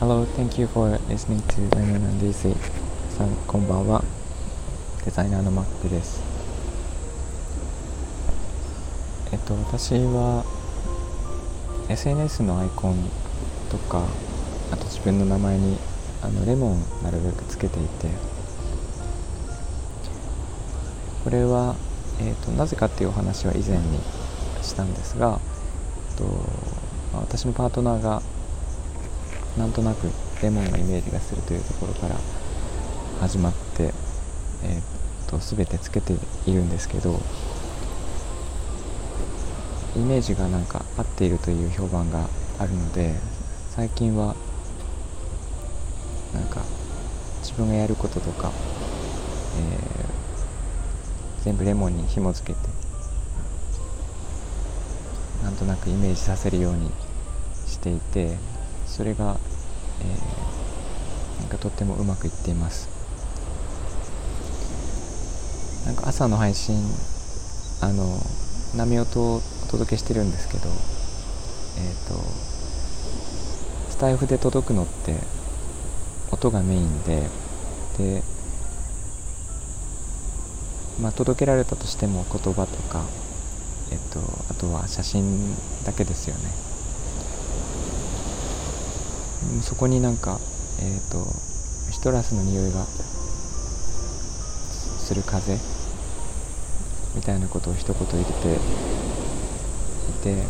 Hello, thank you for listening to Lemon and DC さんこんばんはデザイナーのマックですえっと私は SNS のアイコンとかあと自分の名前にあのレモンなるべくつけていてこれは、えーと、なぜかっていうお話は以前にしたんですが、えっと、私のパートナーがなんとなくレモンのイメージがするというところから始まって、えーと、全てつけているんですけどイメージがなんか合っているという評判があるので最近はなんか自分がやることとか、えー、全部レモンに紐付けてなんとなくイメージさせるようにしていてそれが、えー、なんかとってもうまくいっています。なんか朝の配信あの波音をお届けしてるんですけどえっ、ー、とスタイフで届くのって音がメインででまあ届けられたとしても言葉とかとあとは写真だけですよね。そこになんかえっ、ー、とシトラスの匂いがする風みたいなことを一言入れていて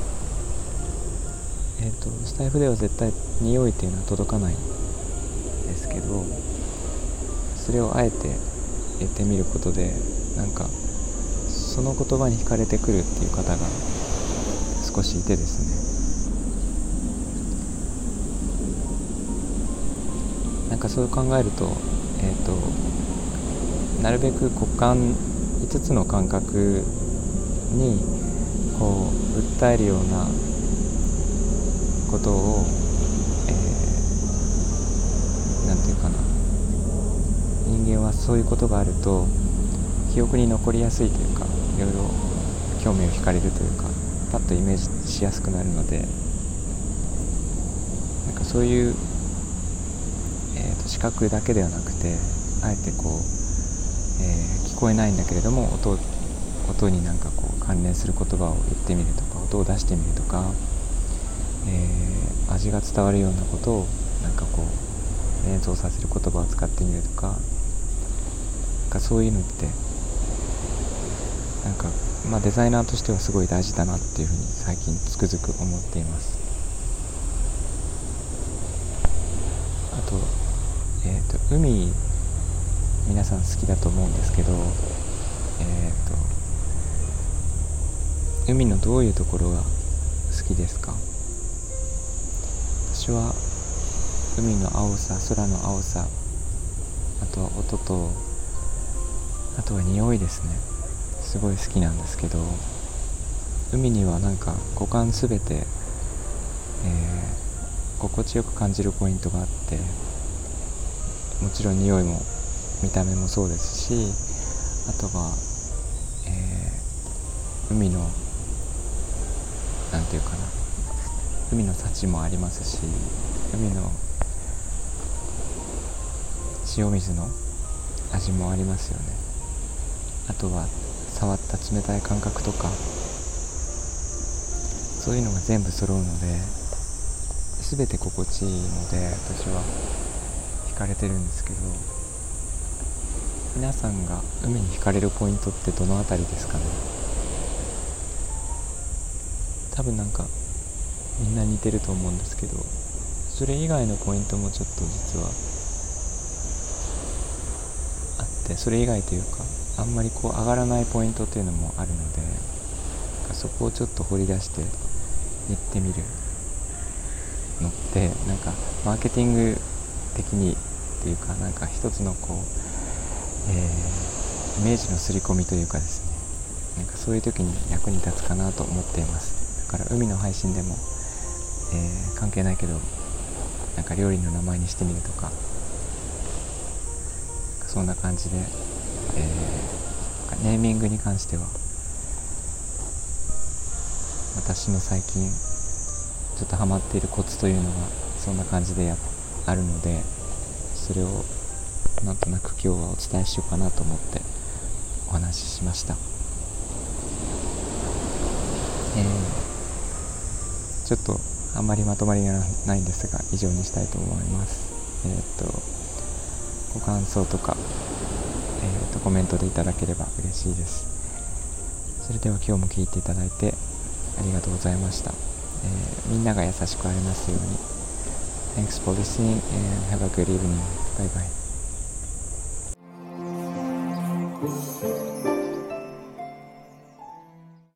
えっ、ー、とスタイフでは絶対匂いっていうのは届かないんですけどそれをあえて言ってみることでなんかその言葉に惹かれてくるっていう方が少しいてですね。なんかそう考えると,、えーと、なるべく股間5つの感覚にこう訴えるようなことを、えー、なんていうかな。人間はそういうことがあると記憶に残りやすいというかいろいろ興味を惹かれるというかパッとイメージしやすくなるのでなんかそういうえー、と視覚だけではなくてあえてこう、えー、聞こえないんだけれども音音になんかこう関連する言葉を言ってみるとか音を出してみるとか、えー、味が伝わるようなことをなんかこう連想させる言葉を使ってみるとかなんかそういうのってなんか、まあ、デザイナーとしてはすごい大事だなっていうふうに最近つくづく思っています。あとえーと、海皆さん好きだと思うんですけど、えーと、海のどういうところが好きですか？私は海の青さ空の青さあとは音とあとは匂いですねすごい好きなんですけど海にはなんか五感すべて、えー、心地よく感じるポイントがあってもちろん匂いも見た目もそうですしあとは、えー、海の何て言うかな海の幸もありますし海の塩水の味もありますよね。あとは触った冷たい感覚とかそういうのが全部揃うので全て心地いいので私は惹かれてるんですけど皆さんが海に惹かれるポイントってどの辺りですかね？多分なんかみんな似てると思うんですけどそれ以外のポイントもちょっと実はあってそれ以外というかあんまりこう上がらないポイントっていうのもあるのでそこをちょっと掘り出していってみるのってなんかマーケティング的にっていうかなんか一つのこう、えー、イメージの刷り込みというかですね。なんかそういう時に役に立つかなと思っています。だから海の配信でも、えー、関係ないけどなんか料理の名前にしてみるとかそんな感じで、えー、ネーミングに関しては。私の最近ちょっとハマっているコツというのがそんな感じでやあるのでそれをなんとなく今日はお伝えしようかなと思ってお話ししました、えー、ちょっとあんまりまとまりがないんですが以上にしたいと思います。えっ、とご感想とか、えーと、コメントでいただければ嬉しいですそれでは今日も聴いていただいてありがとうございました、えー、みんなが優しくありますように Thanks for listening and have a good evening. Bye bye.